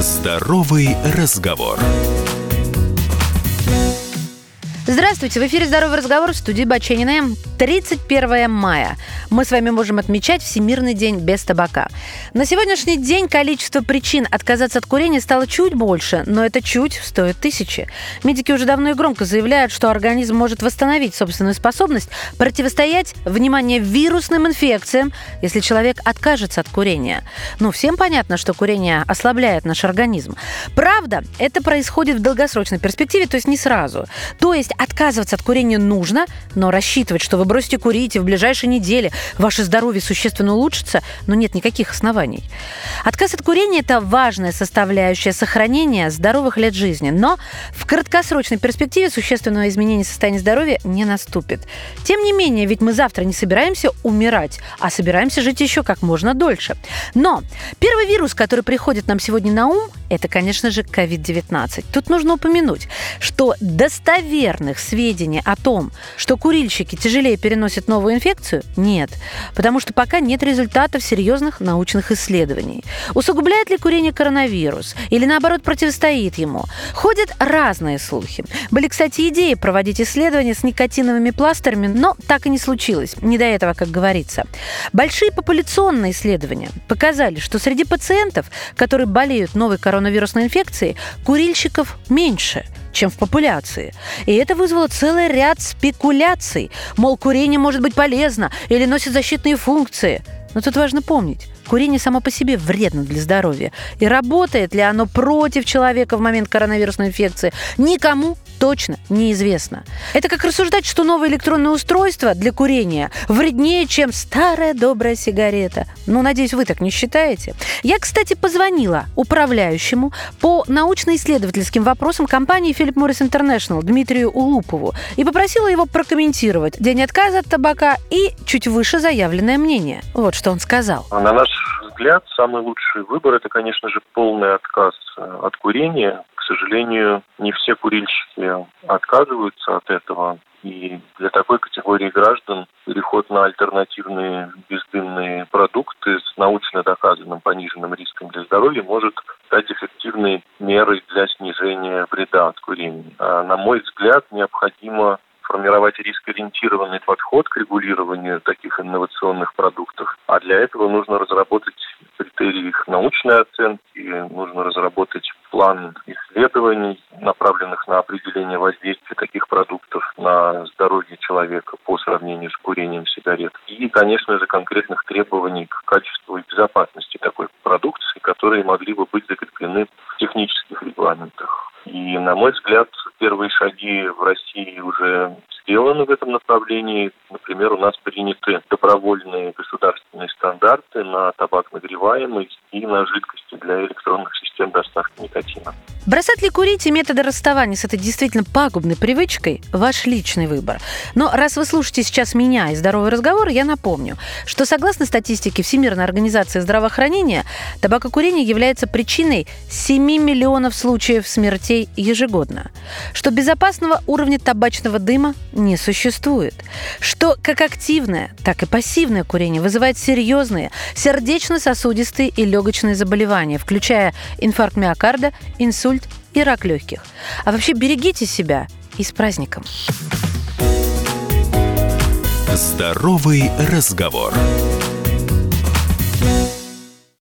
Здоровый разговор. Здравствуйте, в эфире «Здоровый разговор» в студии Баченина. 31 мая. Мы с вами можем отмечать Всемирный день без табака. На сегодняшний день количество причин отказаться от курения стало чуть больше, но это чуть стоит тысячи. Медики уже давно и громко заявляют, что организм может восстановить собственную способность противостоять, внимание, вирусным инфекциям, если человек откажется от курения. Ну, всем понятно, что курение ослабляет наш организм. Правда, это происходит в долгосрочной перспективе, то есть не сразу. То есть отказываться от курения нужно, но рассчитывать, что вы бросите курить и в ближайшие недели ваше здоровье существенно улучшится, но нет никаких оснований. Отказ от курения – это важная составляющая сохранения здоровых лет жизни, но в краткосрочной перспективе существенного изменения состояния здоровья не наступит. Тем не менее, ведь мы завтра не собираемся умирать, а собираемся жить еще как можно дольше. Но первый вирус, который приходит нам сегодня на ум, это, конечно же, COVID-19. Тут нужно упомянуть, что достоверных сведений о том, что курильщики тяжелее переносят новую инфекцию, нет. Потому что пока нет результатов серьезных научных исследований. Усугубляет ли курение коронавирус? Или наоборот противостоит ему? Ходят разные слухи. Были, кстати, идеи проводить исследования с никотиновыми пластырями, но так и не случилось. Не до этого, как говорится. Большие популяционные исследования показали, что среди пациентов, которые болеют новой коронавирусной инфекции курильщиков меньше чем в популяции. И это вызвало целый ряд спекуляций. Мол, курение может быть полезно или носит защитные функции. Но тут важно помнить, курение само по себе вредно для здоровья. И работает ли оно против человека в момент коронавирусной инфекции, никому точно неизвестно. Это как рассуждать, что новое электронное устройство для курения вреднее, чем старая добрая сигарета. Ну, надеюсь, вы так не считаете. Я, кстати, позвонила управляющему по научно-исследовательским вопросам компании Philip Morris International Дмитрию Улупову и попросила его прокомментировать день отказа от табака и чуть выше заявленное мнение. Вот что он сказал. На наш взгляд, самый лучший выбор – это, конечно же, полный отказ э, от курения, сожалению, не все курильщики отказываются от этого. И для такой категории граждан переход на альтернативные бездымные продукты с научно доказанным пониженным риском для здоровья может стать эффективной мерой для снижения вреда от курения. А, на мой взгляд, необходимо формировать рискоориентированный подход к регулированию таких инновационных продуктов. А для этого нужно разработать критерии их научной оценки, нужно разработать план исследований, направленных на определение воздействия таких продуктов на здоровье человека по сравнению с курением сигарет. И, конечно же, конкретных требований к качеству и безопасности такой продукции, которые могли бы быть закреплены в технических регламентах. И, на мой взгляд, первые шаги в России уже сделаны в этом направлении. Например, у нас приняты добровольные государственные стандарты на табак нагреваемый и на жидкости для электронных систем доставки никотина. Бросать ли курить и методы расставания с этой действительно пагубной привычкой – ваш личный выбор. Но раз вы слушаете сейчас меня и здоровый разговор, я напомню, что согласно статистике Всемирной организации здравоохранения, табакокурение является причиной 7 миллионов случаев смертей ежегодно, что безопасного уровня табачного дыма не существует, что как активное, так и пассивное курение вызывает серьезные сердечно-сосудистые и легочные заболевания, включая инфаркт миокарда, инсульт, и рак легких. А вообще берегите себя и с праздником. Здоровый разговор.